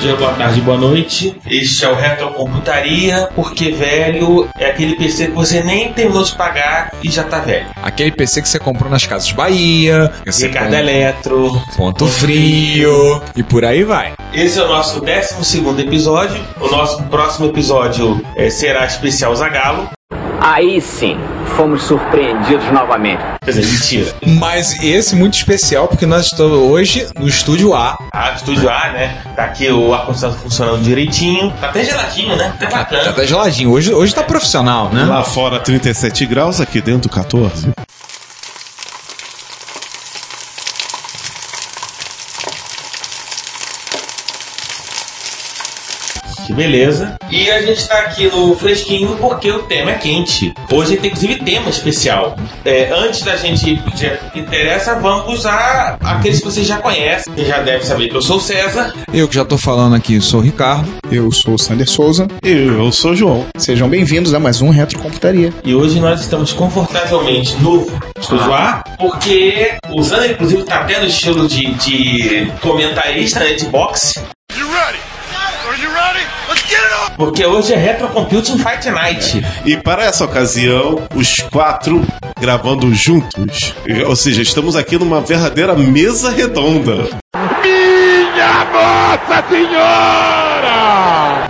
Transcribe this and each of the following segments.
Dia, boa tarde, boa noite. Este é o Retrocomputaria, porque velho é aquele PC que você nem terminou de pagar e já tá velho. Aquele PC que você comprou nas Casas Bahia, Ricardo compra- Eletro. Ponto Frio e por aí vai. Esse é o nosso 12 episódio. O nosso próximo episódio eh, será especial Zagalo. Aí sim, fomos surpreendidos novamente. Mentira. Mas esse muito especial porque nós estamos hoje no estúdio A. A Estúdio A, né? Tá aqui o ar-condicionado funcionando direitinho. Tá até geladinho, né? Tá Tá bacana. até geladinho. Hoje, hoje tá profissional, né? Lá fora 37 graus, aqui dentro 14. Que beleza. E a gente tá aqui no fresquinho porque o tema é quente. Hoje tem inclusive tema especial. É, antes da gente o que interessa, vamos usar aqueles que vocês já conhecem. Você já deve saber que eu sou o César. Eu que já tô falando aqui sou o Ricardo. Eu sou o Sander Souza. Eu sou o João. Sejam bem-vindos a mais um Retrocomputaria. E hoje nós estamos confortavelmente no Estúdio A, porque usando inclusive tá até no estilo de, de comentarista né, de boxe. Porque hoje é Retro Computing Fight Night. E para essa ocasião, os quatro gravando juntos. Ou seja, estamos aqui numa verdadeira mesa redonda.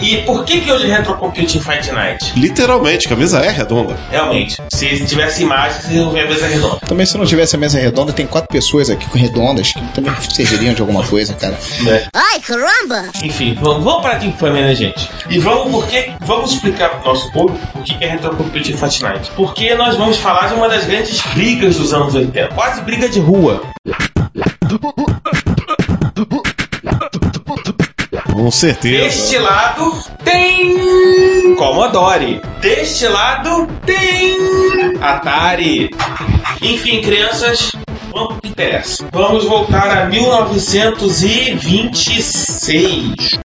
E por que que hoje é Retro Computing Fight Night? Literalmente, que a mesa é redonda. Realmente, se tivesse imagem, vocês iam ver a mesa redonda. Também, se não tivesse a mesa redonda, tem quatro pessoas aqui com redondas que também serviriam de alguma coisa, cara. Né? Ai, caramba! Enfim, vamos, vamos parar de infâmia, né, gente? E vamos, porque, vamos explicar pro nosso público o que é Retro Computing Fight Night. Porque nós vamos falar de uma das grandes brigas dos anos 80. Quase briga de rua. Com certeza. Deste lado tem Commodore. Deste lado tem Atari. Enfim, crianças, vamos que interessa. Vamos voltar a 1926.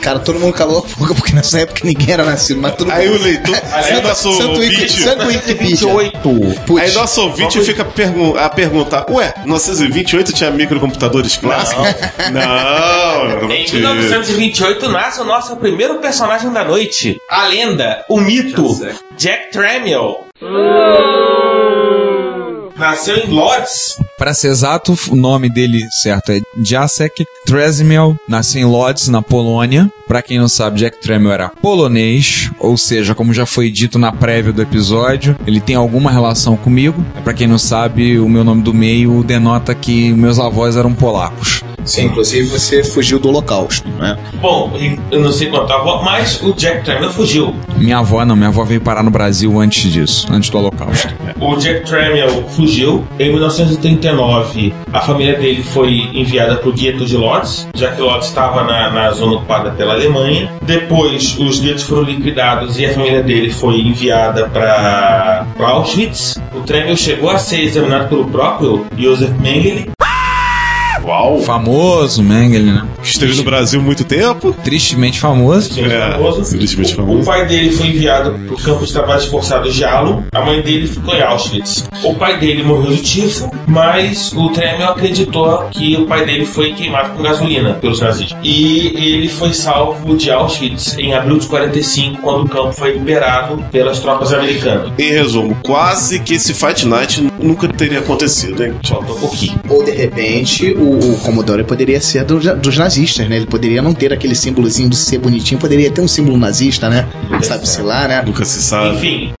Cara, todo mundo calou a boca porque nessa época ninguém era nascido, mas todo Aí o leitor, aí nosso Santo ouvinte, Santo Wikipedia. 28. Putz, aí nosso ouvinte fica pergun a perguntar, ué, 1928 tinha microcomputadores clássicos? Não, não, Em tinha. 1928 nasce o nosso primeiro personagem da noite. A lenda, o mito, Jack Tramiel. Nasceu em Lodz. Para ser exato, o nome dele certo é Jacek Trezimiel, nasceu em Lodz, na Polônia. Pra quem não sabe, Jack Tramiel era polonês, ou seja, como já foi dito na prévia do episódio, ele tem alguma relação comigo. Pra quem não sabe, o meu nome do meio denota que meus avós eram polacos. Sim, inclusive você fugiu do holocausto, né? Bom, eu não sei quanto a avó, mas o Jack Tramiel fugiu. Minha avó não, minha avó veio parar no Brasil antes disso, antes do Holocausto. O Jack Tramiel fugiu. Em 1939, a família dele foi enviada para o gueto de Lodz, já que Lodz estava na, na zona ocupada pela Alemanha. Depois, os guetos foram liquidados e a família dele foi enviada para Auschwitz. O Tramiel chegou a ser examinado pelo próprio Josef Mengele. Uau! Famoso, Mengele, né? Esteve no Brasil muito tempo. Tristemente famoso. Muito É, famoso. tristemente O- famoso. O pai dele foi enviado para o campo de trabalhos forçados de Alo. A mãe dele ficou em Auschwitz. O pai dele morreu de tifo, mas o Tremel acreditou que o pai dele foi queimado com gasolina pelos nazistas. E ele foi salvo de Auschwitz em abril de 45, quando o campo foi liberado pelas tropas americanas. Em resumo, quase que esse Fight Night nunca teria acontecido, hein? Faltou um pouquinho. Ou de repente o, o Commodore poderia ser do- dos nazistas, né? Ele poderia não ter aquele símbolozinho de ser bonitinho, poderia ter um símbolo nazista, né? Sabe-se lá, né? Nunca se sabe. Enfim.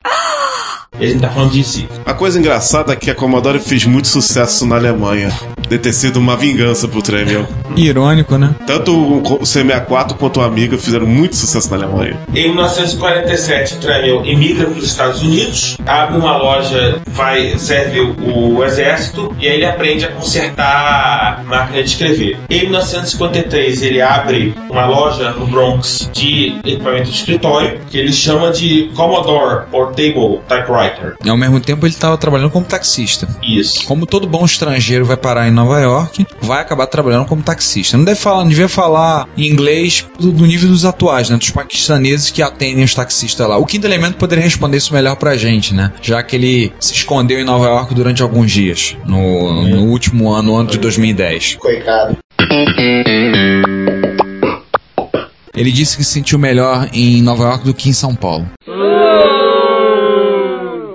Ele tá falando de si. A coisa engraçada é que a Commodore fez muito sucesso na Alemanha. De ter sido uma vingança pro Tremel. Irônico, né? Tanto o C64 quanto o Amiga fizeram muito sucesso na Alemanha. Em 1947, Tremel emigra para os Estados Unidos, abre uma loja, vai serve o, o exército e aí ele aprende a consertar máquina de escrever. Em 1953, ele abre uma loja no Bronx de equipamento de escritório que ele chama de Commodore Portable Typewriter. E ao mesmo tempo ele estava trabalhando como taxista. Isso. Como todo bom estrangeiro vai parar em Nova York, vai acabar trabalhando como taxista. Não deve falar, não devia falar inglês do, do nível dos atuais, né? Dos paquistaneses que atendem os taxistas lá. O quinto elemento poderia responder isso melhor pra gente, né? Já que ele se escondeu em Nova York durante alguns dias, no, no último ano, ano de 2010. Coitado. Ele disse que se sentiu melhor em Nova York do que em São Paulo.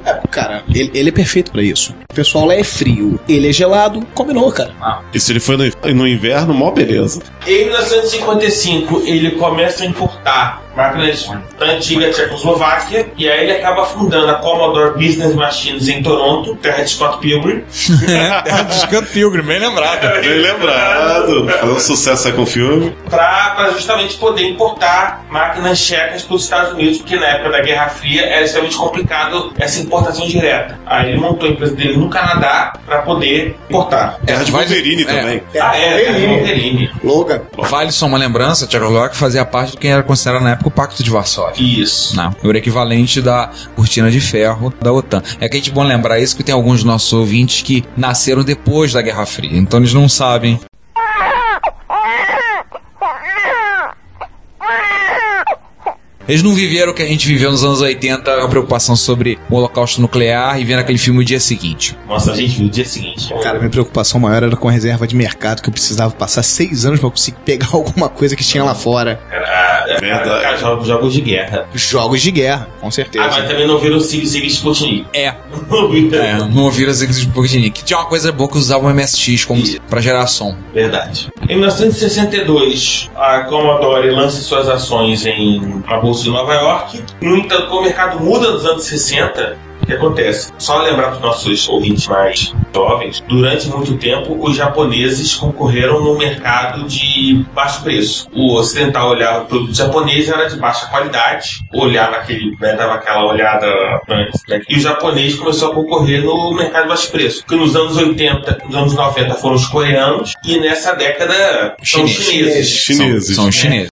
É, cara, ele, ele é perfeito pra isso. O pessoal lá é frio, ele é gelado, combinou, cara. E se ele foi no, no inverno, mó beleza. Em 1955, ele começa a importar máquinas da antiga Tchecoslováquia e aí ele acaba fundando a Commodore Business Machines em Toronto, terra de Scott Pilgrim. É, Pilgrim, bem lembrado. Bem lembrado. Foi um sucesso aí com o filme. para justamente poder importar máquinas checas para os Estados Unidos, porque na época da Guerra Fria era extremamente complicado essa importação direta. Aí ele montou a empresa dele no Canadá para poder importar. Terra de Wolverine é. também. Ah, é, é, Wolverine. Logan. Vale só uma lembrança, Tchecoslováquia fazia parte do que era considerado na época o Pacto de Varsóvia. Isso. Não, era o equivalente da cortina de ferro da OTAN. É que a gente é bom lembrar isso que tem alguns dos nossos ouvintes que nasceram depois da Guerra Fria, então eles não sabem. Eles não viveram o que a gente viveu nos anos 80, a preocupação sobre o holocausto nuclear e vendo aquele filme o dia seguinte. Nossa, a gente viu o dia seguinte. Cara, minha preocupação maior era com a reserva de mercado, que eu precisava passar seis anos pra conseguir pegar alguma coisa que tinha lá fora. Era, Verdade. era jogos, jogos de guerra. Jogos de guerra, com certeza. Ah, mas também não viram o Sig Sig Sputnik. É, Não viram. é não ouviram as Sputnik. Que tinha uma coisa boa que usavam o MSX como Isso. pra gerar som. Verdade. Em 1962, a Commodore lança suas ações em na Bolsa de Nova York. No entanto, como o mercado muda nos anos 60, o que acontece? Só lembrar para os nossos ouvintes mais jovens, durante muito tempo os japoneses concorreram no mercado de baixo preço. O ocidental olhava o produto japonês era de baixa qualidade, olhava aquele, né, dava aquela olhada antes, né? e o japonês começou a concorrer no mercado de baixo preço. Que nos anos 80, nos anos 90 foram os coreanos e nessa década são Chineses. chineses. Chineses. São, são os chineses.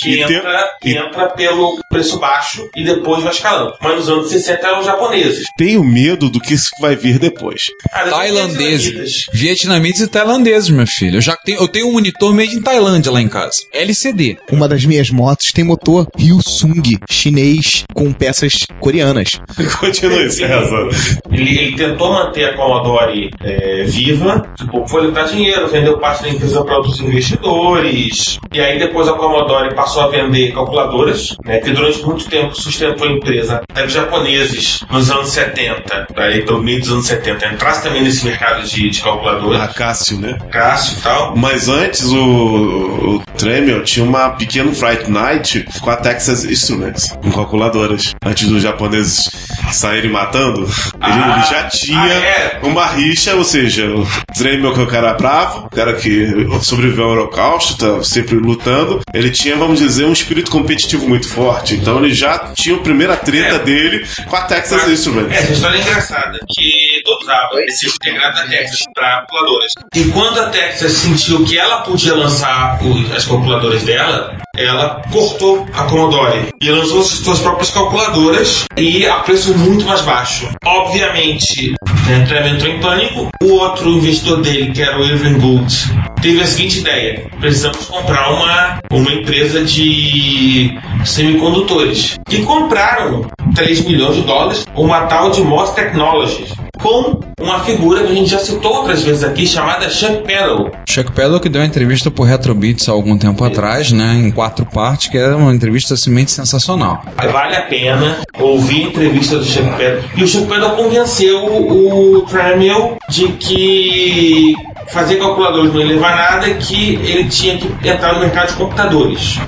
Que E tem- entra, que entra pelo preço baixo e depois vai escalando. Mas nos anos 60 eram japoneses. Tenho medo do que isso vai vir depois. Ah, Tailandeses. vietnamitas. E tailandeses, meu filho. Eu já tenho, eu tenho um monitor made em Tailândia lá em casa. LCD. Uma das minhas motos tem motor Hyosung chinês com peças coreanas. Continue, César. Ele, ele tentou manter a Commodore é, viva, tipo, foi levar dinheiro, vendeu parte da empresa para outros investidores. E aí depois a Commodore passou a vender calculadoras, né, que durante muito tempo sustentou a empresa. Até os japoneses, nos anos 70, aí do meio dos anos 70, entrasse também nesse mercado de, de A calculadoras. Cássio, né? Cássio e tal. Mas antes o, o Tremel tinha uma pequena Fright Night com a Texas Instruments, com calculadoras. Antes dos japoneses saírem matando, ele, Ah, ele já tinha ah, é? uma rixa, ou seja, o Tremel que é o cara bravo, o cara que sobreviveu ao holocausto, tá sempre lutando, ele tinha, vamos dizer, um espírito competitivo muito forte. Então ele já tinha a primeira treta É. dele com a Texas Ah, Instruments. Essa história é engraçada, que usava esse integrado da Texas para calculadoras. E quando a Texas sentiu que ela podia lançar as calculadoras dela, ela cortou a Commodore e lançou as suas próprias calculadoras e a preço muito mais baixo. Obviamente, né, Trevor entrou em pânico. O outro investidor dele, que era o Irving Gould, teve a seguinte ideia: precisamos comprar uma, uma empresa de semicondutores. E compraram 3 milhões de dólares uma tal de Moss Technologies. Com uma figura que a gente já citou outras vezes aqui, chamada Chuck Peddle. Chuck Peddle que deu uma entrevista pro Retrobits há algum tempo atrás, né? Em quatro partes, que era uma entrevista simplesmente sensacional. Vale a pena ouvir a entrevista do Chuck Peddle. E o Chuck Peddle convenceu o Tramiel de que fazer calculadores não ia levar nada, que ele tinha que entrar no mercado de computadores.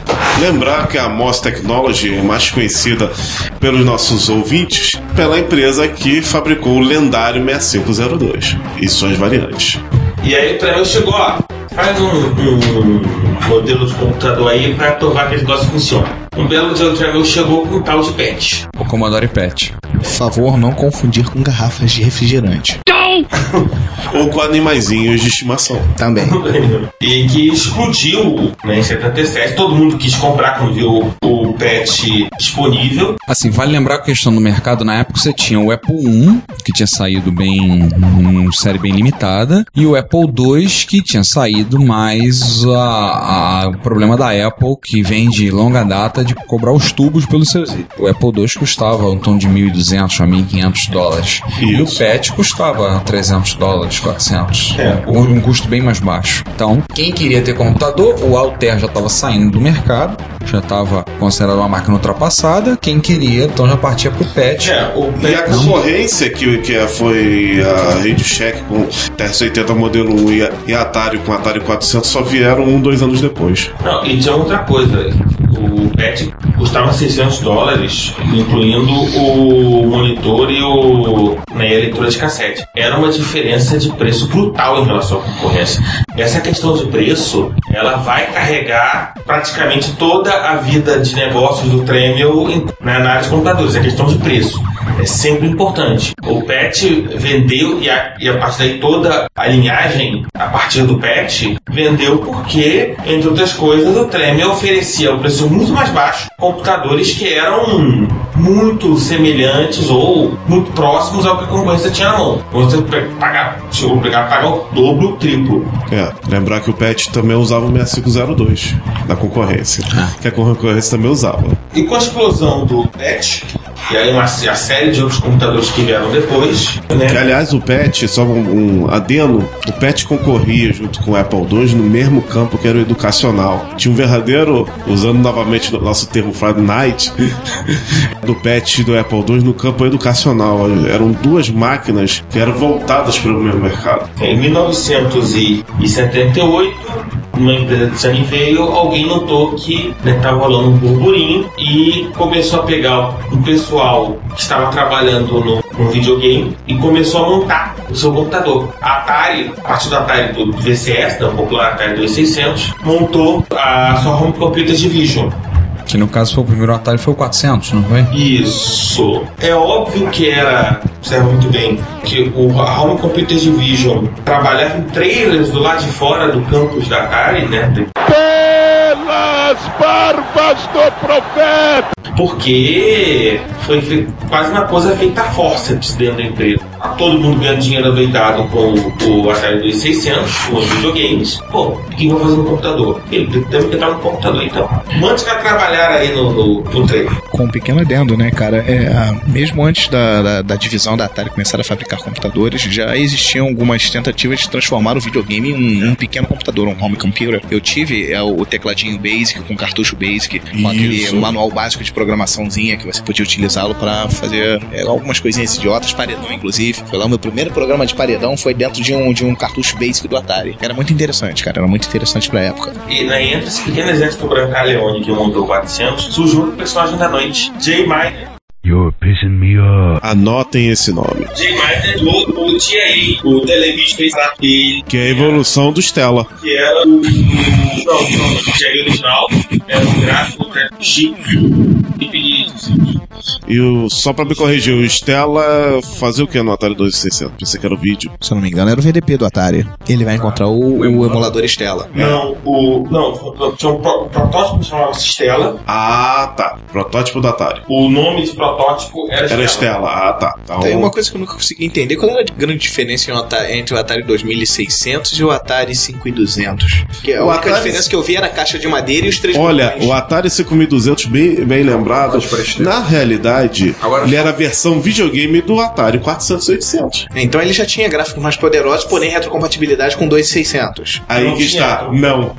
Lembrar que a Moss Technology é mais conhecida pelos nossos ouvintes pela empresa que fabricou o lendário 6502 e suas variantes. E aí o Tramiel chegou, ó, faz um, um modelo de computador aí para provar que esse negócio funciona. Um belo dia o Tramiel chegou com um tal de PET. O Commodore PET. Por favor, não confundir com garrafas de refrigerante. Ou com animaizinhos de estimação. Também. e que explodiu né, em 77. Todo mundo quis comprar quando viu o PET disponível. Assim, vale lembrar a questão do mercado na época você tinha o Apple I, que tinha saído bem, uma série bem limitada, e o Apple II, que tinha saído mais a, a- o problema da Apple, que vem de longa data de cobrar os tubos pelos seus itens. O Apple II custava um tom de 1.200 a 1.500 dólares. E o Isso. PET custava 300 dólares, 400. É. Um, um custo bem mais baixo. Então, quem queria ter computador, o Altair já estava saindo do mercado, já estava considerado uma máquina ultrapassada. Quem queria, então já partia pro PET. É, o E a concorrência que, que foi a Radio Shack com TRS-80 modelo 1 e e Atari com Atari 400 só vieram um, dois anos depois. Não, e tinha outra coisa. O PET custava 600 dólares, incluindo o monitor e o né, a leitura de cassete. Era uma diferença de preço brutal em relação à concorrência. Essa questão de preço, ela vai carregar praticamente toda a vida de negócios do Tremel em- na área de computadores. A questão de preço é sempre importante. O PET vendeu e a, e a partir daí toda a linhagem a partir do PET vendeu porque, entre outras coisas, o Tremel oferecia um preço muito mais baixo computadores que eram muito semelhantes ou muito próximos ao que a concorrência tinha na mão. Você pe- pagar, chegou a pegar, pagar o dobro, o triplo. É, lembrar que o PET também usava o 6502 da concorrência, que a concorrência também usava. E com a explosão do PET, e aí uma, a série de outros computadores que vieram depois, né? aliás, o PET, só um, um adeno, o PET concorria junto com o Apple II no mesmo campo que era o educacional. Tinha um verdadeiro, usando novamente o nosso termo Friday Night, do PET e do Apple II no campo educacional. Eram duas máquinas que eram voltadas para o mesmo mercado. Em 1978, numa empresa de Sunnyvale, alguém notou que estava rolando um burburinho e começou a pegar um pessoal que estava trabalhando no, no videogame e começou a montar o seu computador. A Atari, a partir do Atari do VCS, da popular Atari 2600, montou a sua Home Computer Division. Que no caso foi o primeiro Atari, foi o 400, não foi? Isso. É óbvio que era, observa muito bem, que o a Home Computer Division trabalhava em trailers do lado de fora do campus da Atari, né? Pelas barbas do profeta! Porque foi quase uma coisa feita a forceps dentro da empresa. Todo mundo ganhando dinheiro doidado com o Atari 2600, com os videogames. Pô, o que eu vou fazer no computador? Ele que entrar no computador, então. Mande para trabalhar aí no, no, no trailer. Com um pequeno adendo, né, cara? É, a- mesmo antes da, da, da divisão da Atari começar a fabricar computadores, já existiam algumas tentativas de transformar o videogame em um, um pequeno computador, um home computer. Eu tive é, o tecladinho Basic com cartucho Basic, com aquele Isso. manual básico de programaçãozinha que você podia utilizá-lo para fazer é, algumas coisinhas idiotas, paredão inclusive. Foi lá o meu primeiro programa de paredão foi dentro de um, de um cartucho Basic do Atari. Era muito interessante, cara. Era muito interessante pra época. E né, entre esse pequeno exército Brancaleone que montou o 400, surgiu o personagem da noite, Jay Miner. You're pissing me off. Anotem esse nome. Jay Miner do o Television fez lá, e Que é a evolução do Stella. que era o. Não, não, o TIA original, era um gráfico né, chip, chip de E o, só pra me corrigir, o Stella fazia o que no Atari 2600? Pensei que era o vídeo. Se eu não me engano, era o VDP do Atari. Ele vai encontrar o, o emulador Stella. Não, o. Não, tinha um pro- protótipo que chamava Stella. Ah, tá. Protótipo do Atari. O nome de protótipo era, Era Stella. Ah, tá. Então, Tem uma coisa que eu nunca consegui entender. Qual era a grande diferença entre o Atari 2600 e o Atari 5200? Que a O única Atari- diferença que eu vi era a caixa de madeira e os três Olha, botões. o Atari 5200, bem, bem lembrado, na realidade, Agora ele só- era a versão videogame do Atari 400 800. Então ele já tinha gráficos mais poderosos, porém retrocompatibilidade com 2600. Aí Não que tinha. está. Não.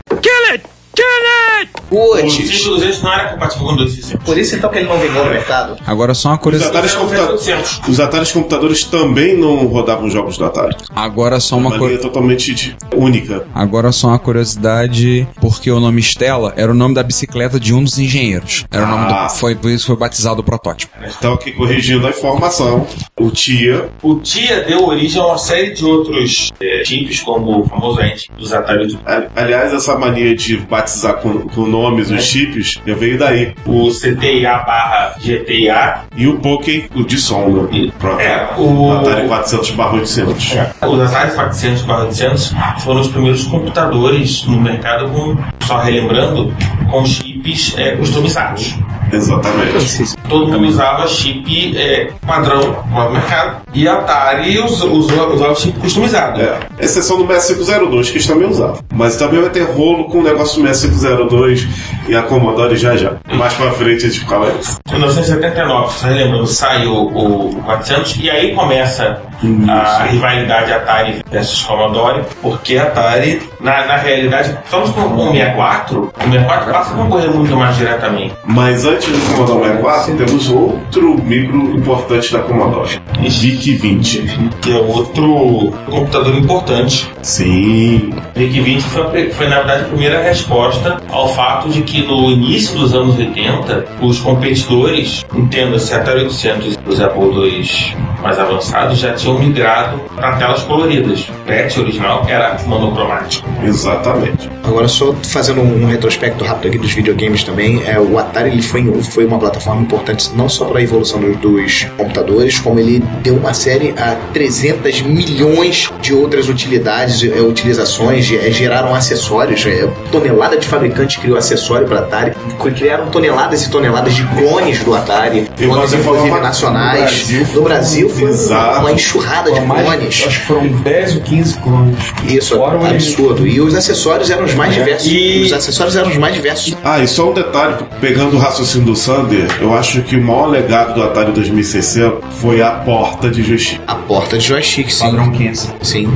O Puts, 5200 não era compatível com 2600. por isso então que ele não vendeu no mercado. Agora só uma Os curiosidade. Ataris, Era o computa- 800. os Ataris computadores também não rodavam jogos do Atari. Agora só uma Uma coisa. totalmente de- única. Agora só uma curiosidade, porque o nome Stella era o nome da bicicleta de um dos engenheiros. Era o nome Ah. do, foi por isso que foi batizado o protótipo. Então, aqui corrigindo a informação, o TIA O TIA deu origem a uma série de outros é, chips, como o famoso ente dos Atari. Ali- Aliás, essa mania de batizar com, com nomes os chips já veio daí. O CTIA barra GTIA. E o Pokémon, o de som, né? Pronto. É, o- Atari 400 barra 800. Os Atari 400 barra 800 foram os primeiros computadores no mercado com, só relembrando, com chips é, customizados. Exatamente. Todo mundo usava chip é, padrão no mercado. E a Atari us- usou- usava chip customizado. É, exceção do 6502, que eles também usavam. Mas também vai ter rolo com o negócio do 6502 e a Commodore já já. Mais pra frente a gente fala isso. Em 1979, só relembrando, saiu o 400 e aí começa a rivalidade Atari versus Commodore, porque a Atari, na, na realidade, com com o 64, o 64 passa a concorrer muito mais diretamente. Mas antes do Commodore 64, temos outro micro importante da Commodore. VIC-20. Que é outro computador importante. Sim. O VIC-20 foi, foi, na verdade, a primeira resposta ao fato de que no início dos anos 80, os competidores, entenda-se Atari 800 e os Apple II mais avançados, já tinham migrado para telas coloridas. O PET original era monocromático. Exatamente. Agora, só fazendo um retrospecto rápido aqui dos videogames também, é, o Atari ele foi, foi uma plataforma importante não só para a evolução dos, dos computadores, como ele deu uma série a 300 milhões de outras utilidades, é, utilizações, é, geraram acessórios, é, tonelada de fabricantes criou acessório para Atari, criaram toneladas e toneladas de clones do Atari, E clones inclusive uma- nacionais. No Brasil No Brasil foi uma enxurrada de clones. Acho que foram 10 ou 15 clones. Isso, Fora absurdo. E os acessórios eram os mais diversos. E- Os acessórios eram os mais diversos. Ah, e só um detalhe, pegando o raciocínio do Sander, eu acho que o maior legado do Atari 2600 foi a porta de joystick. A porta de joystick, sim. Padrão Kansas. Sim,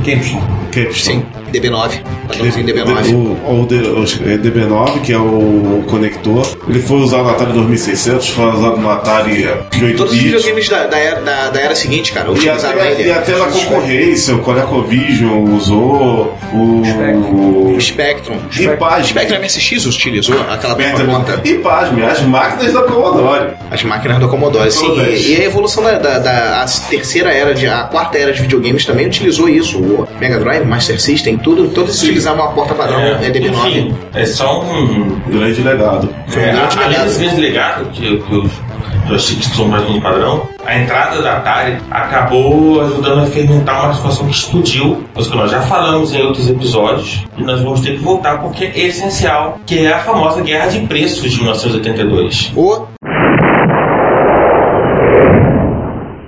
Capstone. sim. DB9. Padrãozinho DB9. O, o, D- o DB9, que é o conector, ele foi usado no Atari 2600, foi usado no Atari de 8 Todos os videogames da, da, era, da, da era seguinte, cara, utilizaram até, ele. e até na concorrência, o ColecoVision usou, o. O Spectrum. E O pasme, Spectrum MSX utilizou aquela ponta. e pasme, as máquinas da Commodore. As máquinas da Commodore, sim. E, e a evolução da, da, da- terceira era, de, a quarta era de videogames também utilizou isso. O Mega Drive, Master System, tudo, todos utilizavam a porta padrão É, é, DB9. enfim, é só um. Grande legado. Foi um É, grande além legado. desse grande legado, que, que os joysticks são mais no padrão, a entrada da Atari acabou ajudando a fermentar uma situação que explodiu, coisa que nós já falamos em outros episódios, e nós vamos ter que voltar porque é essencial, que é a famosa guerra de preços de 1982. O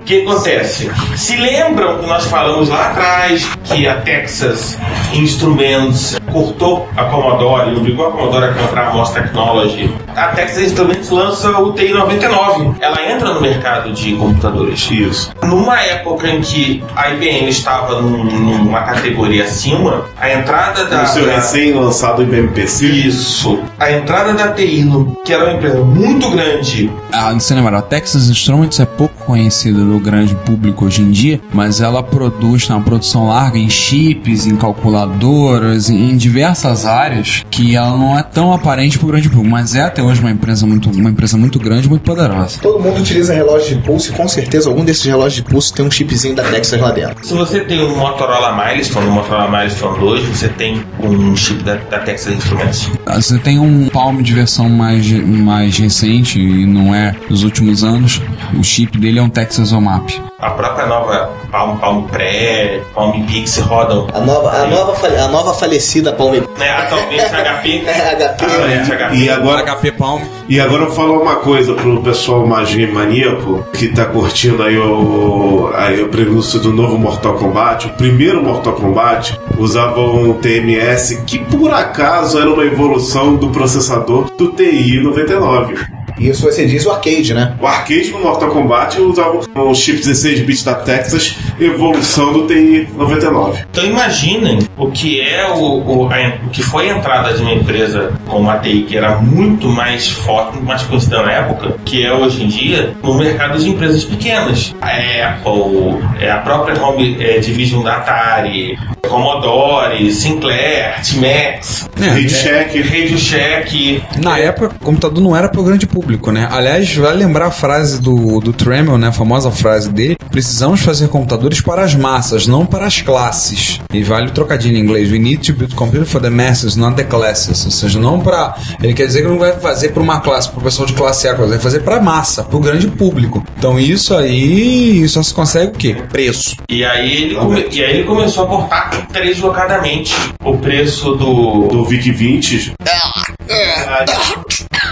O que acontece? Se lembram que nós falamos lá atrás que a Texas Instruments cortou a Commodore, obrigou a Commodore a comprar a Moss Technology? A Texas Instruments lança o TI-99. Ela entra no mercado de computadores. Isso. Numa época em que a IBM estava num- numa categoria acima, a entrada da. O seu recém-lançado IBM-PC. Isso. A entrada da TI, no- que era uma empresa muito grande, Ah, você lembra, a Texas Instruments é pouco conhecida do grande público hoje em dia, mas ela produz, tem uma produção larga em chips, em calculadoras, em diversas áreas que ela não é tão aparente pro grande público, mas é até hoje uma empresa muito, uma empresa muito grande, muito poderosa. Todo mundo utiliza relógio de pulso e com certeza algum desses relógios de pulso tem um chipzinho da Texas lá dentro. Se você tem um Motorola Milestone, um Motorola Milestone 2, você tem um chip da, da Texas Instruments. Ah, Você tem um Palm de versão mais, mais recente e não é dos últimos anos. O chip dele é um Texas OMAP. A própria nova Palm, Palm Pre, Palm Pix rodam. A nova, a nova, a nova falecida Palm Né, atualmente HP. É, HP. E agora, HP Palm. e agora eu vou falar uma coisa pro pessoal magia maníaco que tá curtindo aí o, aí o prenúncio do novo Mortal Kombat. O primeiro Mortal Kombat usava um TMS que por acaso era uma evolução do processador do TI 99. Isso você diz o arcade, né? O arcade no Mortal Kombat usava um chip 16 bits da Texas, evolução do TI 99. Então imaginem o que é o, o, a- o que foi a entrada de uma empresa como a TI, que era muito mais forte, muito mais conhecida na época, que é hoje em dia, no mercado de empresas pequenas. A Apple, é, a própria Home é, Division da Atari, Commodore, Sinclair, Timex, É, Radio Shack. Radio Shack. Na época, o computador não era pro grande público, né? Aliás, vai lembrar a frase do, do Tremel, né? A famosa frase dele. Precisamos fazer computadores para as massas, não para as classes. E vale o trocadilho em inglês. We need to build computer for the masses, not the classes. Ou seja, não para... Ele quer dizer que não vai fazer para uma classe, para o pessoal de classe A, vai fazer para massa, para o grande público. Então isso aí só se consegue o quê? Preço. E aí, ele come- e aí ele começou a cortar deslocadamente o preço do. Do VIC 20,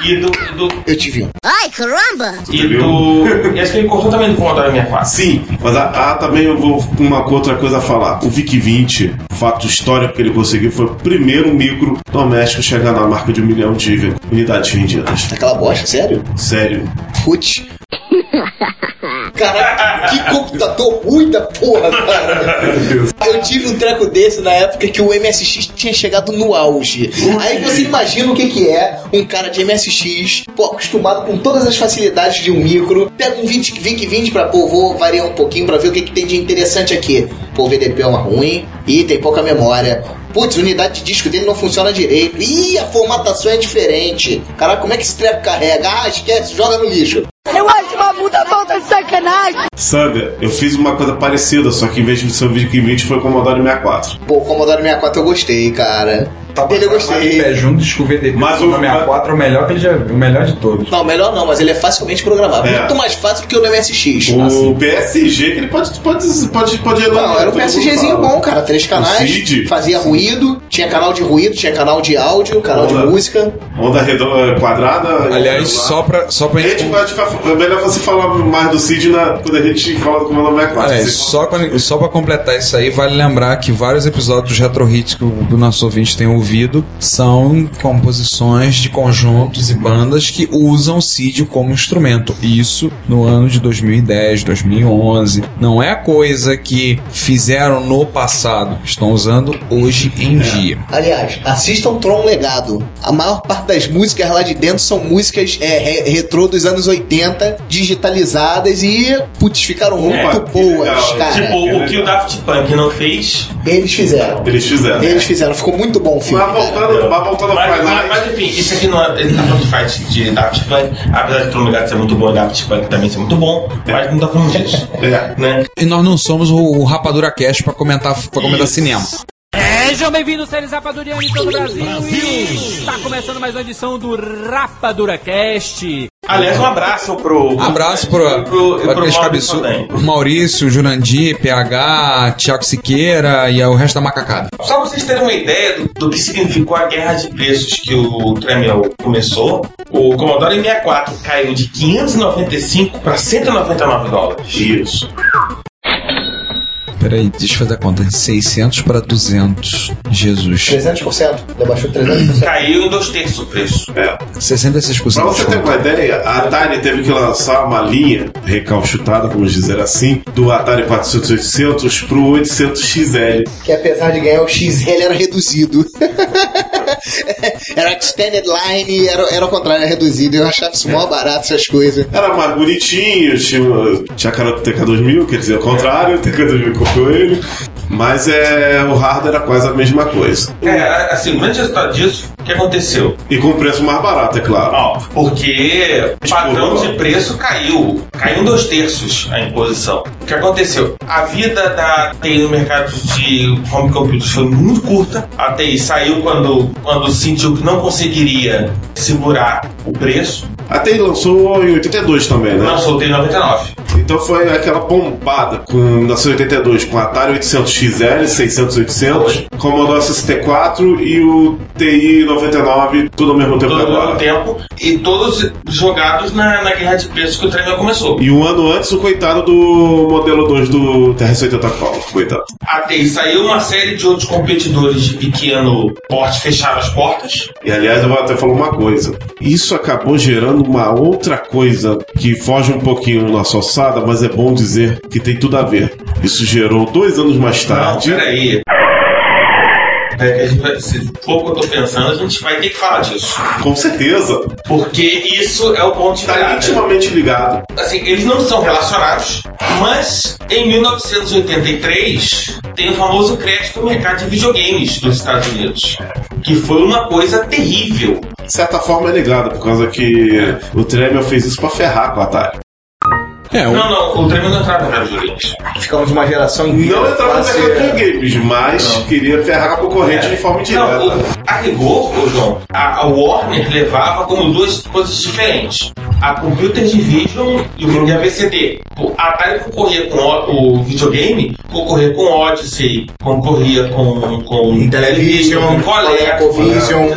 E do. do Eu tive um. Ai, caramba! e do. E acho que ele cortou também do Commodore 64. Sim, mas a, a também eu vou com uma outra coisa a falar. O VIC 20, fato histórico que ele conseguiu, foi o primeiro micro doméstico a chegar na marca de um milhão de unidades vendidas. Aquela bosta, sério? Sério. Putz. Caraca, que computador ruim da porra, cara. Eu tive um treco desse na época que o MSX tinha chegado no auge. Aí você imagina o que, que é um cara de MSX, pô, acostumado com todas as facilidades de um micro, pega um 20, 20, 20 pra, pô, vou variar um pouquinho pra ver o que, que tem de interessante aqui. Pô, o VDP é uma ruim e tem pouca memória. Putz, a unidade de disco dele não funciona direito. Ih, a formatação é diferente. Caraca, como é que esse treco carrega? Ah, esquece, joga no lixo. Eu acho uma puta falta de sacanagem! Sabe, eu fiz uma coisa parecida, só que em vez de ser o VIC 20 foi o Commodore 64. Pô, o Commodore 64 eu gostei, cara. Ele eu gostei. junto com o VDP. Mas o- 64 é o melhor, que ele já, o melhor de todos. Não, melhor não, mas ele é facilmente programável. É. Muito mais fácil do que o do MSX. O PSG, que ele pode, pode, pode, pode Não, era um PSGzinho bom, cara. Três canais, fazia ruído, tinha canal de ruído, tinha canal de áudio, canal de Onda. música. Onda redonda, quadrada. Aliás, só pra, só pra gente pode é melhor você falar mais do Cid na, quando a gente fala do Commodore 64. É, Você só, quando- só pra completar isso aí, vale lembrar que vários episódios dos Retro Hits que o, o nosso ouvinte tem ouvido são composições de conjuntos e bandas que usam o CID como instrumento. Isso no ano de 2010, 2011. Não é coisa que fizeram no passado, estão usando hoje em dia. Aliás, assistam Tron Legado. A maior parte das músicas lá de dentro são músicas é, re- retrô dos anos 80, digitalizadas e, putz, ficaram muito É, boas, legal. cara. Tipo, o que o Daft Punk não fez. Eles fizeram. Eles fizeram. Eles fizeram. Ficou muito bom o filme. Mas voltando, mas voltando ao Mas, Friday mas, Night. mas, enfim, isso aqui não é. Ele tá falando de fight de Daft Punk, apesar de Tromegado ser muito bom e Daft Punk também ser muito bom, mas não tá falando disso. É. Né? E nós não somos o, o Rapadura Cast pra comentar, pra comentar cinema. Sejam bem-vindos, seres rapadurianos de todo o Brasil. E Está começando mais uma edição do Rapadura Cast. Aliás, um abraço pro. Abraço pro, pro, pro, pro Maurício Maurício, Jurandir, PH, Thiago Siqueira e o resto da macacada. Só pra vocês terem uma ideia do, do que significou a guerra de preços que o Tremel começou, o Commodore 64 caiu de 595 para 199 dólares. Isso. Peraí, deixa eu fazer a conta. 600 para 200. Jesus. 300%? Debaixou 300%. Caiu em dois terços o preço. É. 66% Pra você de ter uma ideia, a Atari teve que lançar uma linha recalchutada, vamos dizer assim, do Atari 400-800 pro 800XL. Que apesar de ganhar o XL era reduzido. era extended line, era, era o contrário, era reduzido. Eu achava isso mó barato, essas coisas. Era mais bonitinho, tinha, tinha a cara do TK2000, quer dizer, ao contrário, o TK2000 comprou ele. Mas é, o hardware era quase a mesma coisa. É, assim, o grande resultado disso, o que aconteceu? E com preço mais barato, é claro. Porque o padrão de preço caiu. Caiu dois terços a imposição. O que aconteceu? A vida da TI no mercado de home computers foi muito curta. A TI saiu quando, quando sentiu que não conseguiria segurar o preço. A TI lançou em 82 também, né? Lançou o TI em 99. Então foi aquela bombada com 1982 com Atari 800 XL, 600 800, Commodore 64 e o TI 99 tudo ao mesmo tempo ao mesmo tempo. E todos jogados na, na guerra de preços que o Tremel começou. E um ano antes o coitado do modelo 2 do TR-80 Color, coitado. A TI saiu uma série de outros competidores de pequeno porte fecharam as portas. E aliás, eu vou até falar uma coisa. Isso acabou gerando uma outra coisa que foge um pouquinho da nossa mas é bom dizer que tem tudo a ver. Isso gerou dois anos mais Não, tarde. peraí. É que a gente vai, se for o que eu tô pensando, a gente vai ter que falar disso. Com certeza. Porque isso é o ponto de Está virada. intimamente ligado. Assim, eles não são relacionados, mas em 1983 tem o famoso crash do mercado de videogames dos Estados Unidos. Que foi uma coisa terrível. De certa forma é ligado, por causa que o Tremel fez isso pra ferrar com a Atari. É, o- Não, não, o Tremendo não entrava de videogames. Ficamos uma geração inteira. Não entrava mercado de games, mas queria ferrar a concorrente de forma indireta. Não, o- a rigor, João, a, a Warner levava como duas coisas diferentes. A Computer Division e o e a VCD. O Atari concorria com o, o videogame, concorria com Odyssey, concorria com, com Intellivision, com. ColecoVision.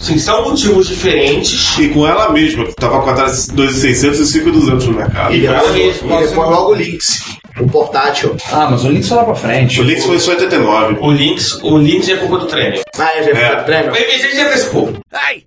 Sim, são motivos diferentes. E com ela mesma, que tava com a Atari 2600 e 5200 no mercado. E ela E mesma. depois logo o Lynx, o portátil. Ah, mas o link só lá pra frente. O Lynx foi só 89. O Lynx, o Lynx é culpa do treino. Ah, é, já É. foi prêmio. O MG já antecipou. Ai!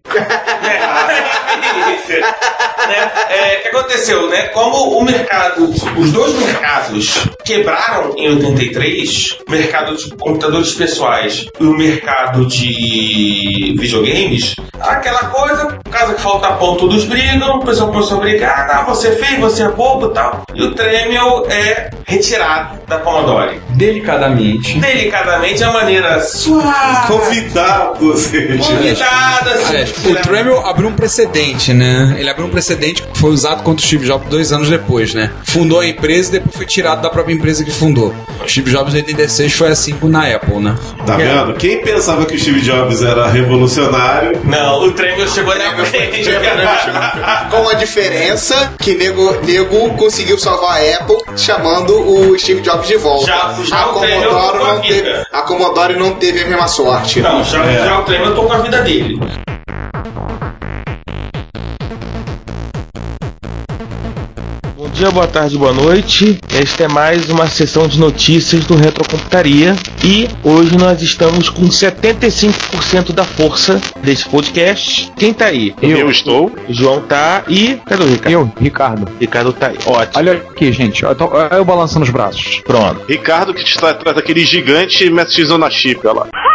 né? É, o que aconteceu, né? Como o mercado, os dois mercados quebraram em 83, o mercado de computadores pessoais e o mercado de videogames, aquela coisa, casa que falta pão, todos brigam, o pessoal começou a brigar, ah, você é feio, você é bobo e tal. E o Tremel é retirado da Commodore. Delicadamente. Delicadamente, a maneira suave, Convidado, gente. convidada, assim, Aliás, o Tremel abriu um precedente, né? Ele abriu um precedente que foi usado contra o Steve Jobs dois anos depois, né? Fundou a empresa e depois foi tirado da própria empresa que fundou. O Steve Jobs em 86 foi assim na Apple, né? Tá vendo? Quem pensava que o Steve Jobs era revolucionário, Não, o Tremel chegou na frente. Com a diferença que nego, nego conseguiu salvar a Apple chamando o Steve Jobs de volta. Já- já a, Commodore tocou não teve, a Commodore não teve a mesma sorte. Não, já, já o Tremel tô com a vida dele. Dia, boa tarde, boa noite. Esta é mais uma sessão de notícias do Retrocomputaria e hoje nós estamos com 75% da força desse podcast. Quem tá aí? Eu estou. O João tá e. Cadê o Ricardo? Eu, Ricardo. Ricardo tá aí. Ótimo. Olha aqui, gente. Eu, tô, eu balançando os braços. Pronto. Ricardo que está atrás daquele gigante Mestre X na chip, olha lá.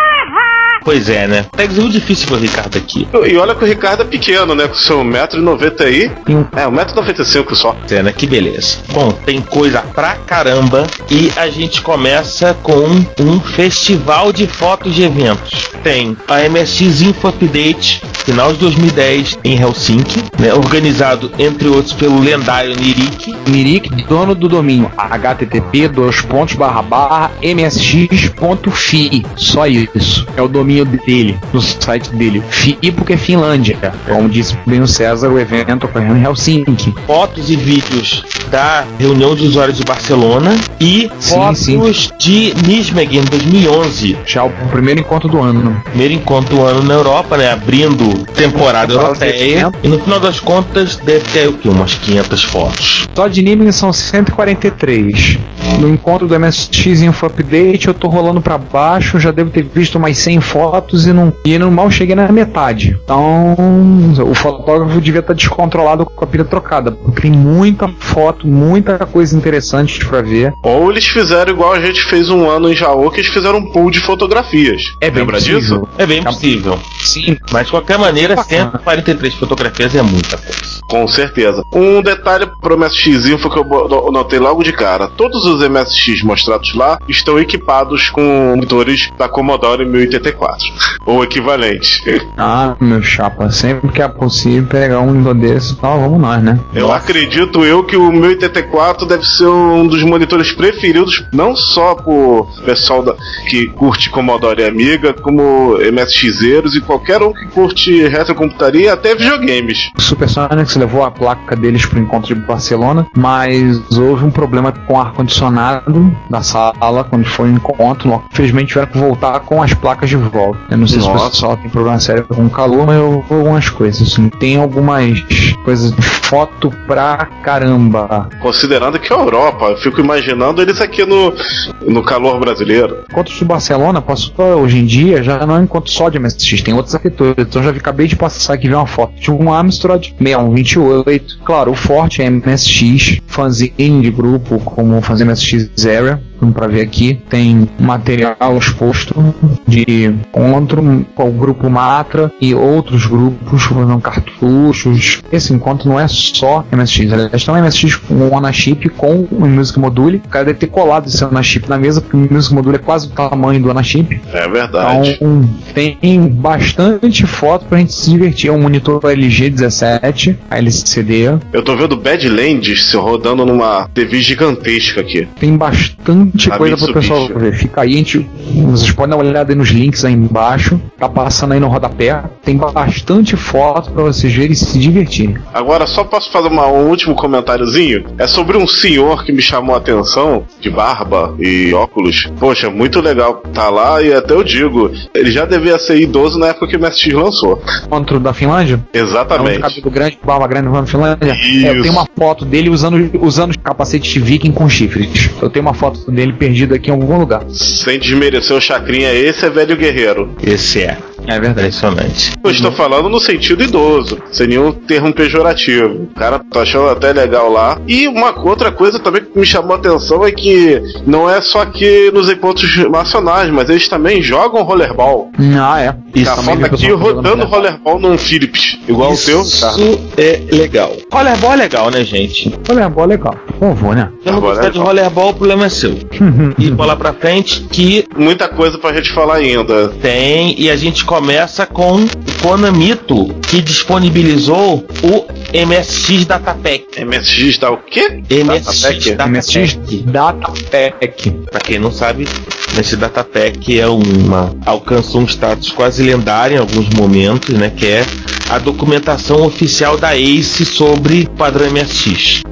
Pois é, né? Tá muito difícil pro Ricardo aqui. E olha que o Ricardo é pequeno, né? Com seu 1,90m aí. É, 1,95m só. É, né? Que beleza. Bom, tem coisa pra caramba e a gente começa com um festival de fotos de eventos. Tem a MSX Info Update, final de 2010 em Helsinki, né? Organizado, entre outros, pelo lendário Nirik. Nirik, dono do domínio http dois pontos barra barra msx.fi. Só isso. É o domínio dele, no site dele. FI porque é Finlândia. Como disse bem o César, o evento ocorreu em Helsinki. Fotos e vídeos da reunião de usuários de Barcelona e Sim, fotos sim. de Nijmegen 2011. Já o primeiro encontro do ano. Primeiro encontro do ano na Europa, né? Abrindo temporada europeia. E no final das contas, deve ter o quê? Umas 500 fotos. Só de Nibling são 143. No encontro do MSX Info Update eu tô rolando pra baixo, já devo ter visto umas 100 fotos e não, e não mal cheguei na metade. Então, o fotógrafo devia estar descontrolado com a pilha trocada, porque tem muita foto, muita coisa interessante pra ver. Ou eles fizeram igual a gente fez um ano em Jaú, que eles fizeram um pool de fotografias. É bem Lembra possível. disso? É bem possível. Sim. Mas de qualquer maneira, 143 fotografias é muita coisa. Com certeza. Um detalhe pro MSX Info que eu notei logo de cara: todos os MSX mostrados lá estão equipados com monitores da Commodore 1084 ou equivalente. Ah, meu chapa, sempre que é possível pegar um desse, tá, vamos nós, né? Eu acredito eu que o 1084 deve ser um dos monitores preferidos, não só por pessoal da- que curte Commodore e Amiga, como MSXeiros e qualquer um que curte retrocomputaria até videogames. O Super Sonics levou a placa deles pro encontro de Barcelona, mas houve um problema com o ar-condicionado da sala quando foi o encontro. Infelizmente tiveram que voltar com as placas de volta. Eu não sei se o Nossa. pessoal tem problema sério com calor, mas eu vou algumas coisas. Assim. Tem algumas coisas foto pra caramba. Considerando que é a Europa, eu fico imaginando eles aqui no, no calor brasileiro. Encontros de Barcelona, posso hoje em dia, já não é um encontro só de MSX, tem outros arquiteturas. Então já vi- acabei de passar aqui ver uma foto de um Amstrad 6128. Claro, o forte é MSX, fanzine de grupo, como fazer MSX Area, como pra ver aqui. Tem material exposto de encontro com o grupo Matra e outros grupos fazendo cartuchos. Esse encontro não é só MSX, aliás, tem um MSX com um Anachip com um Music Module. O cara deve ter colado esse Anachip na mesa, porque o Music Module é quase o tamanho do Anachip. É verdade. Então tem bastante foto pra gente se divertir. É um monitor LG 17, a LCD. Eu tô vendo Badlands se rodando numa TV gigantesca aqui. Tem bastante A coisa pro pessoal ver. Fica aí, a gente, vocês podem dar uma olhada aí nos links aí embaixo. Tá passando aí no rodapé. Tem bastante foto pra vocês verem e se divertirem. Agora, só posso fazer uma- um último comentáriozinho? É sobre um senhor que me chamou a atenção, de barba e óculos. Poxa, muito legal tá lá e até eu digo, ele já devia ser idoso na época que o MSX lançou. Encontro da Finlândia? É um Exatamente. cabelo grande, barba grande na Finlândia. Isso. É, eu tenho uma foto dele usando, usando capacete de viking com chifres. Eu tenho uma foto dele perdido aqui em algum lugar. Sem desmerecer o Chacrinha, esse é velho guerreiro. Esse é. É verdade. Impressionante. Eu estou falando no sentido idoso, sem nenhum termo pejorativo. O cara tá achando até legal lá. E uma outra coisa também que me chamou a atenção é que não é só aqui nos encontros nacionais, mas eles também jogam rollerball. Ah, é. Isso, a foto aqui rodando rollerball num Philips, igual o teu, cara. Isso é legal. Rollerball é legal, né, gente? Rollerball é legal. Por favor, né? Se não gostar é de rollerball, o problema é seu. E bola pra frente que Muita coisa pra gente falar ainda. tem e a gente começa com o Konamito que disponibilizou o MSX Datapack. MSX dá o quê? MSX Datapack? MSX Datapack. Datapack. Pra quem não sabe, esse Datapack é uma alcançou um status quase lendário em alguns momentos, né? Que é a documentação oficial da ACE sobre o padrão MSX.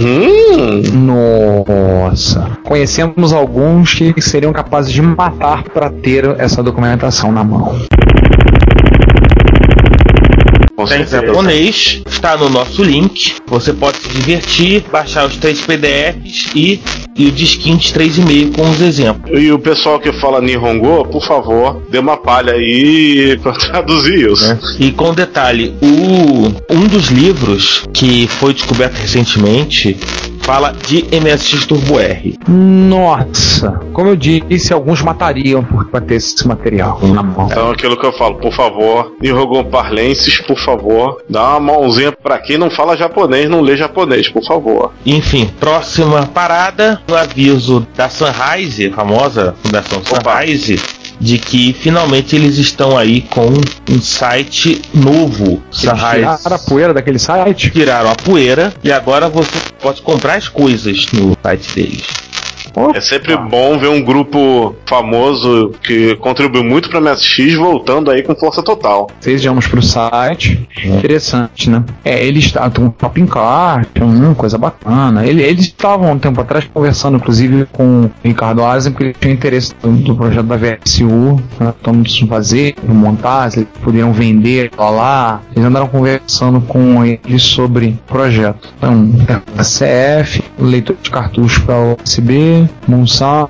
Hum, Nossa. Conhecemos alguns que seriam capazes de matar para ter essa documentação na mão. com Está em certeza. japonês, está no nosso link. Você pode se divertir, baixar os três PDFs e, e o disquinho de 3,5 com os exemplos. E o pessoal que fala Nihongo, por favor, dê uma palha aí pra traduzir isso. né? E com detalhe, o, um dos livros que foi descoberto recentemente fala de MSX Turbo R. Nossa. Como eu disse, alguns matariam por ter esse material na mão. Então aquilo que eu falo, por favor, Nihongo Parlenses, por favor, dá uma mãozinha pra quem não fala japonês, não lê japonês, por favor. Enfim, próxima parada, no aviso da Sunrise, a famosa Fundação Sunrise, de que finalmente eles estão aí com um site novo. Eles tiraram a poeira daquele site? Tiraram a poeira e agora você pode comprar as coisas no site deles. É sempre bom ver um grupo famoso que contribuiu muito pra MSX voltando aí com força total. Vamos pro site. Interessante, né? É, eles estavam um shopping cart, hum, coisa bacana. Ele- eles estavam um tempo atrás conversando, inclusive, com o Ricardo Azen, porque ele tinha interesse do, do projeto da VSU, né? Vamos fazer, montar, se eles poderiam vender lá, lá. Eles andaram conversando com eles sobre o projeto. Então, CF, leitor de cartucho para USB, Moon Sound,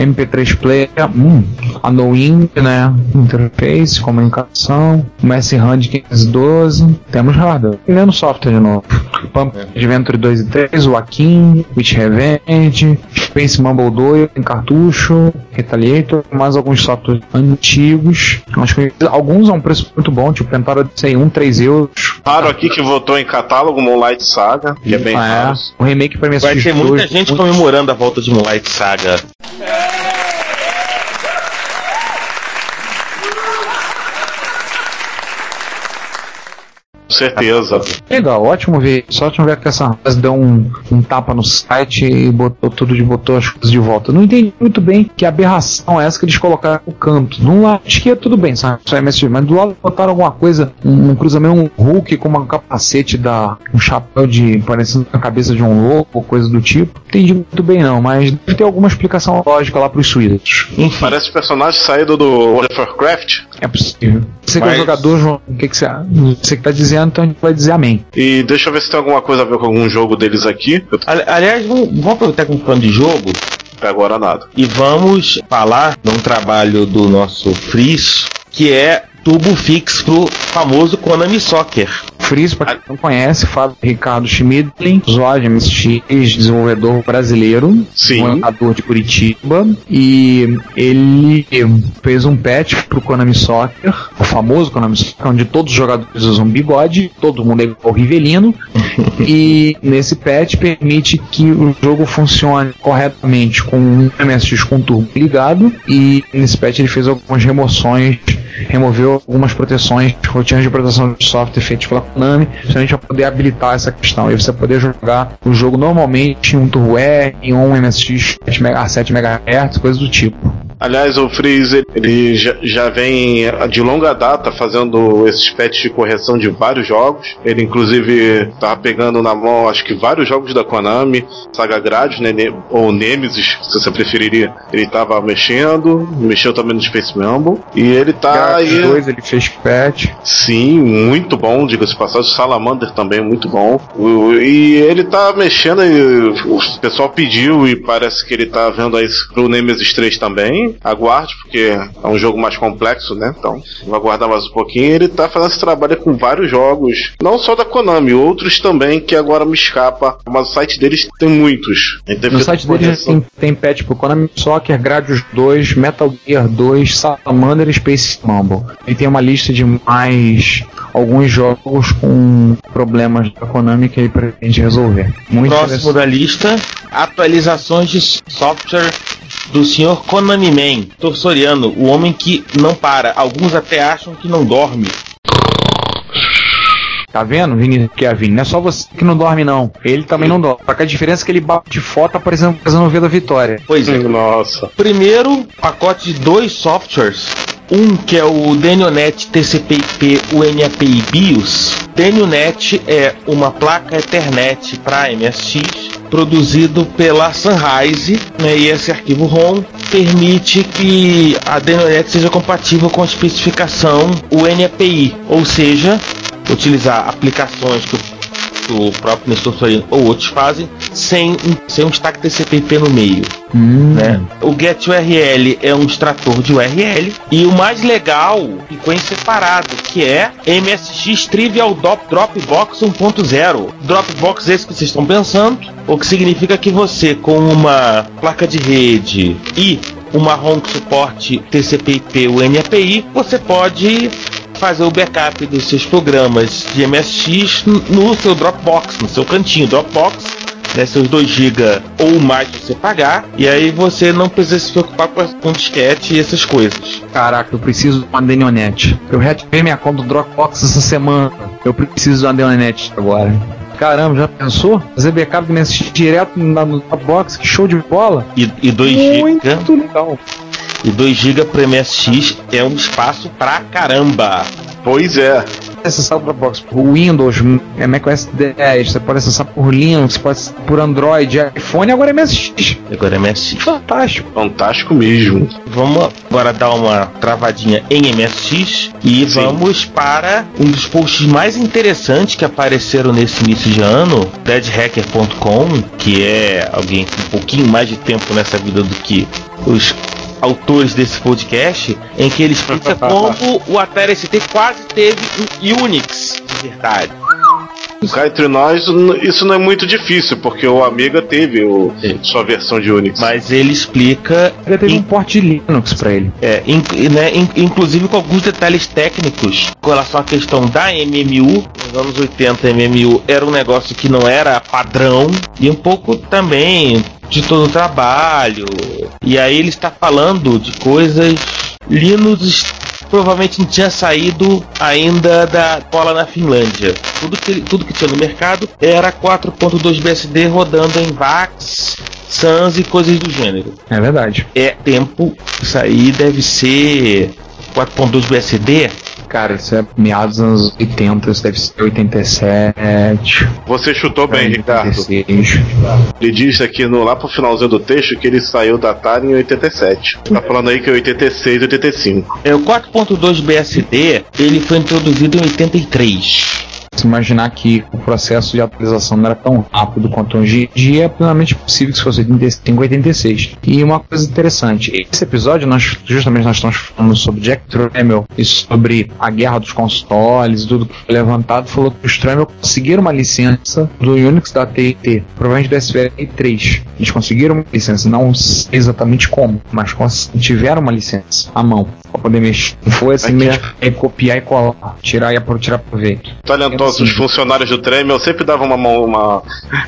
MP3 Player, hum, a Knowing, né? Interface, comunicação, MS de 512, temos hardware. E vendo software de novo. Pump Adventure 2 e 3, o Akin, Witch Revenge, Space Mumble 2 em cartucho, Retaliator, mais alguns softwares antigos. Acho que alguns a um preço muito bom, tipo Pentara sei, 1, 3 euros. Raro aqui que votou em catálogo Moonlight Saga, que é bem raro. O remake pra Vai ter muita gente comemorando a volta de Moonlight Saga. Com certeza. Legal, ótimo ver. Só ótimo ver que essa fase deu um, um tapa no site e botou tudo de botou as coisas de volta. Não entendi muito bem que aberração é essa que eles colocaram no canto. Num lado esquerdo tudo bem, sabe? Só MSG, mas do lado botaram alguma coisa, um, um cruzamento, um Hulk com um capacete da. um chapéu de. parecendo a cabeça de um louco, coisa do tipo. Entendi muito bem não, mas deve ter alguma explicação lógica lá pros suídos. Parece personagem saído do World of Warcraft. É possível. Você que é Mas- o jogador, João, o que, que você. Você que tá dizendo, então a gente vai dizer amém. E deixa eu ver se tem alguma coisa a ver com algum jogo deles aqui. Aliás, vamos, vamos aproveitar que estamos falando de jogo até agora nada. e vamos falar de um trabalho do nosso Frizz, que é Tubo Fix pro famoso Konami Soccer. Freeze, pra quem não conhece, Fábio Ricardo Schmidlin, usuário de MSX, desenvolvedor brasileiro, morador de Curitiba, e ele fez um patch pro Konami Soccer, o famoso Konami Soccer, onde todos os jogadores usam bigode, todo mundo é o Rivelino, e nesse patch permite que o jogo funcione corretamente com um MSX com turbo ligado, e nesse patch ele fez algumas remoções removeu algumas proteções, rotinas de proteção de software feitas pela Konami, justamente para poder habilitar essa questão. E você poder jogar o jogo normalmente em um Turbo R, em um MSX a 7 MHz, coisas do tipo. Aliás, o Freeze ele já, já vem de longa data fazendo esses patches de correção de vários jogos. Ele inclusive tava pegando na mão, acho que vários jogos da Konami, Saga Gradius, né, ou Nemesis, se você preferiria. Ele tava mexendo, mexeu também no Space Mambo, e ele tá aí. Os dois ele fez patch. Sim, muito bom, diga-se passagem. Salamander também, muito bom. E ele tá mexendo e o pessoal pediu e parece que ele tá vendo aí pro Nemesis 3 também. Aguarde, porque é um jogo mais complexo, né? Então, vou aguardar mais um pouquinho. Ele tá fazendo esse trabalho com vários jogos, não só da Konami, outros também que agora me escapa, mas o site deles tem muitos. No site dele correção. tem, tem patch pro Konami Soccer, Gradius 2, Metal Gear 2, Salamander e Space Mumble. Ele tem uma lista de mais alguns jogos com problemas da Konami que ele pretende resolver. Muito Próximo da lista, atualizações de software do senhor Konami Man, Torsoriano, o homem que não para. Alguns até acham que não dorme. Tá vendo, Vini, que é a Vini? Não é só você que não dorme, não. Ele também não dorme. Só que a diferença é que ele bate foto aparecendo fazendo o V da vitória. Pois é. Nossa. Primeiro, pacote de dois softwares. Um que é o Denionet TCP/IP UNAPI BIOS. Denionet é uma placa Ethernet para MSX produzido pela Sunrise, né, e esse arquivo ROM permite que a Denionet seja compatível com a especificação UNAPI, ou seja, utilizar aplicações que que o próprio Nestor Sorino ou outros fazem sem, sem um destaque TCP/IP no meio. Né? O GetURL é um extrator de URL e o mais legal ficou em separado, que é MSX Trivial Dop- Dropbox 1.0. Dropbox esse que vocês estão pensando, o que significa que você com uma placa de rede e uma ROM que suporte TCP/IP ou NAPI, você pode fazer o backup dos seus programas de MSX no seu Dropbox, no seu cantinho Dropbox, né, seus 2 GB ou mais você pagar, e aí você não precisa se preocupar com, com disquete e essas coisas. Caraca, eu preciso de uma Denionet. Eu reativei minha conta do Dropbox essa semana. Eu preciso de uma Denionet agora. Caramba, já pensou? Fazer backup do MSX direto na- no Dropbox? Que show de bola! E, e 2 GB Muito legal. E 2 GB para MSX é um espaço pra caramba. Pois é. acessar o Dropbox por Windows, é macOS 10, você pode acessar por Linux, pode acessar por Android, iPhone, agora é MSX. Agora é MSX. Fantástico. Fantástico mesmo. Vamos agora dar uma travadinha em MSX e vamos para um dos posts mais interessantes que apareceram nesse início de ano, deadhacker.com, que é alguém com um pouquinho mais de tempo nessa vida do que os autores desse podcast, em que ele explica como o Atari ST quase teve um Unix de verdade. Cá entre nós, isso não é muito difícil, porque o Amiga teve o, sua versão de Unix. Mas ele explica. Ele teve um porte de Linux pra ele. É, in- né, in- inclusive com alguns detalhes técnicos com relação à questão da MMU. Nos anos 80, a MMU era um negócio que não era padrão, e um pouco também de todo o trabalho. E aí ele está falando de coisas. Linux provavelmente não tinha saído ainda da escola na Finlândia. Tudo que, tudo que tinha no mercado era 4.2 BSD rodando em VAX, SANS e coisas do gênero. É verdade. É tempo, isso aí deve ser 4.2 BSD. Cara, isso é meados dos anos 80, isso deve ser 87. Você chutou bem, É, Ricardo. 86. Ele disse aqui no, lá pro finalzinho do texto que ele saiu da Atari em 87. Tá falando aí que é 86, 85. É, o 4.2 BSD ele foi introduzido em 83. Se imaginar que o processo de atualização não era tão rápido quanto hoje em dia, é plenamente possível que fosse 85 86. E uma coisa interessante, esse episódio, nós justamente nós estamos falando sobre Jack Tramiel e sobre a guerra dos consoles tudo que foi levantado, falou que os Tramiel conseguiram uma licença do Unix da TT, provavelmente do SVR 3. Eles conseguiram uma licença, não sei exatamente como, mas tiveram uma licença à mão para poder mexer. Não foi assim é copiar e colar, tirar e tirar proveito. Talentosos, os funcionários do Tremel sempre davam uma, mão- uma,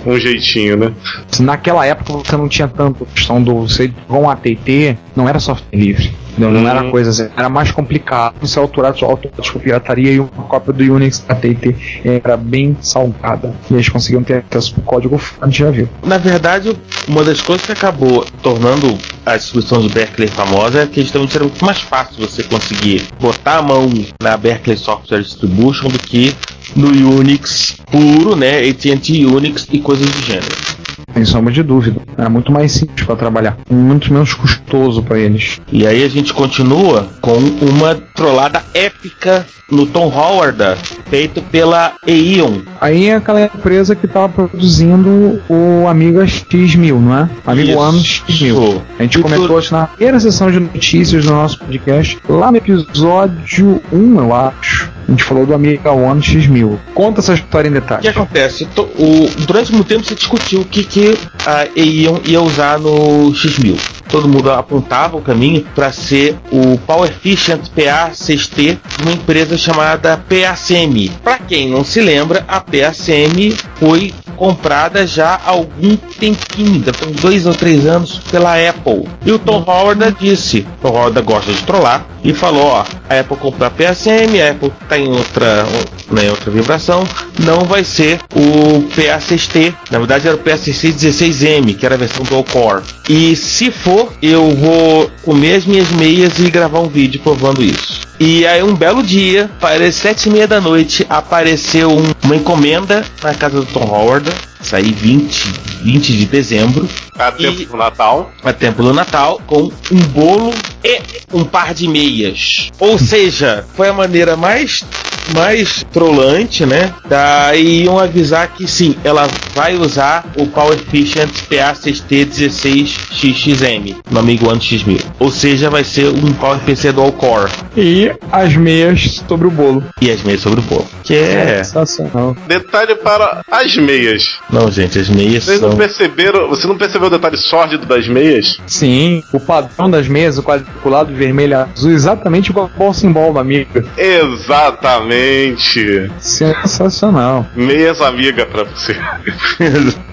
um jeitinho, né? Naquela época você não tinha tanto questão do você com a AT&T, não era software livre. entendeu? Não era coisa assim, era mais complicado. Você autorar sua automática pirataria e uma cópia do Unix da AT&T era bem salgada. E eles conseguiam ter acesso ao código a gente já viu. Na verdade, uma das coisas que acabou tornando a distribuição de Berkeley famosa é que justamente era muito mais fácil você conseguir botar a mão na Berkeley Software Distribution do que no Unix puro, né? AT&T Unix e coisas do gênero. Sem sombra de dúvida. Era muito mais simples para trabalhar. Muito menos custoso para eles. E aí a gente continua com uma trollada épica no Tom Howard, feito pela Eion. Aí é aquela empresa que estava produzindo o Amiga X1000, não é? Amigo. Ano X1000. A gente comentou isso na primeira sessão de notícias do nosso podcast, lá no episódio 1, eu acho. A gente falou do Amiga One X1000. Conta essa história em O que detalhes. acontece? O- durante muito tempo se discutiu o que, que a Eion ia usar no X1000. Todo mundo apontava o caminho para ser o Power Efficient PA6T de uma empresa chamada PACM. Para quem não se lembra, a PACM foi comprada já há algum tempinho, ter uns dois ou três anos, pela Apple. E o Tom Howard disse, Tom Howard gosta de trollar, e falou, ó, a Apple comprou a PACM, a Apple tá em outra, né, outra vibração, não vai ser o PA6T, na verdade era o PA6T 16M, que era a versão dual core. E se for, eu vou comer as minhas meias e gravar um vídeo provando isso. E aí um belo dia, para as sete e meia da noite, apareceu um- uma encomenda na casa do Tom Howard, saí 20, 20 de dezembro, A tempo do Natal. a tempo do Natal, com um bolo e um par de meias. Ou seja, foi a maneira mais mais trolante, né? Daí iam avisar que sim, ela vai usar o Power Efficient PA6T 16XXM no Amigo One X1000. Ou seja, vai ser um Power PC Dual Core. E as meias sobre o bolo. E as meias sobre o bolo. Que é. Sensacional. Detalhe para as meias. Não, gente, as meias Vocês são. não perceberam? Você não percebeu o detalhe sórdido das meias? Sim, o padrão das meias, o quadriculado vermelho azul, exatamente igual ao símbolo da amiga. Exatamente. Sensacional. Meias amiga pra você.